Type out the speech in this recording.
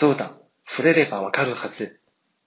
そうだ、触れればわかるはず。